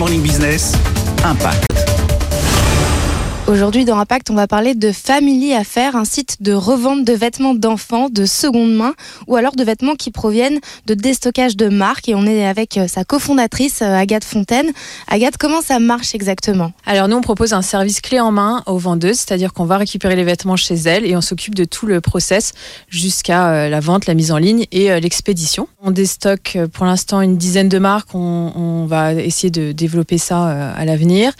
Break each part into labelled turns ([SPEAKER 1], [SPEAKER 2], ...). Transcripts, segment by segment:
[SPEAKER 1] Morning Business, Impact.
[SPEAKER 2] Aujourd'hui dans Impact, on va parler de Family Affaires, un site de revente de vêtements d'enfants de seconde main ou alors de vêtements qui proviennent de déstockage de marques. Et on est avec euh, sa cofondatrice euh, Agathe Fontaine. Agathe, comment ça marche exactement?
[SPEAKER 3] Alors nous, on propose un service clé en main aux vendeuses, c'est-à-dire qu'on va récupérer les vêtements chez elles et on s'occupe de tout le process jusqu'à euh, la vente, la mise en ligne et l'expédition. On déstocke pour l'instant une dizaine de marques. On, on va essayer de développer ça à l'avenir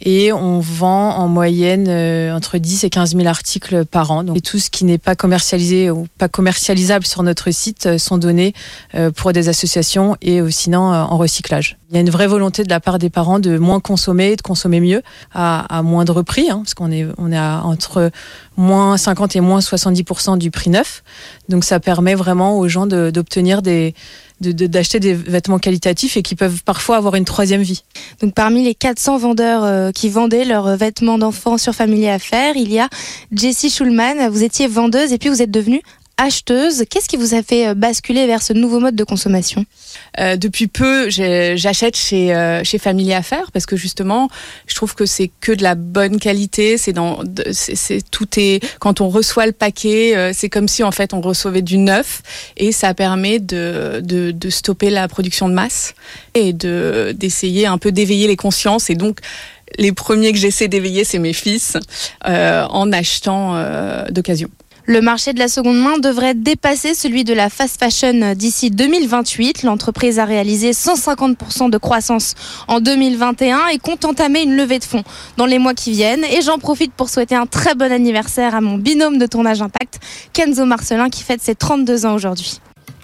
[SPEAKER 3] et on vend en moyenne euh, entre 10 et 15 000 articles par an. Et tout ce qui n'est pas commercialisé ou pas commercialisable sur notre site euh, sont donnés euh, pour des associations et sinon en recyclage. Il y a une vraie volonté de la part des parents de moins consommer, de consommer mieux à, à moindre prix, hein, parce qu'on est, on est à entre moins 50 et moins 70% du prix neuf. Donc ça permet vraiment aux gens d'obtenir des d'acheter des vêtements qualitatifs et qui peuvent parfois avoir une troisième vie.
[SPEAKER 2] Donc parmi les 400 vendeurs euh, qui vendaient leurs vêtements d'enfants sur Family Affaires, il y a Jessie Schulman. Vous étiez vendeuse et puis vous êtes devenue acheteuse. Qu'est-ce qui vous a fait euh, basculer vers ce nouveau mode de consommation?
[SPEAKER 4] Euh, Depuis peu, j'achète chez euh, chez Family Affaires parce que justement, je trouve que c'est que de la bonne qualité. C'est dans, c'est tout est quand on reçoit le paquet, euh, c'est comme si en fait on recevait du neuf et ça permet de de, de stopper la production de masse et de d'essayer un peu d'éveiller les consciences et donc les premiers que j'essaie d'éveiller, c'est mes fils en achetant d'occasion.
[SPEAKER 2] Le marché de la seconde main devrait dépasser celui de la fast fashion d'ici 2028. L'entreprise a réalisé 150% de croissance en 2021 et compte entamer une levée de fonds dans les mois qui viennent. Et j'en profite pour souhaiter un très bon anniversaire à mon binôme de tournage Impact, Kenzo Marcelin, qui fête ses 32 ans aujourd'hui.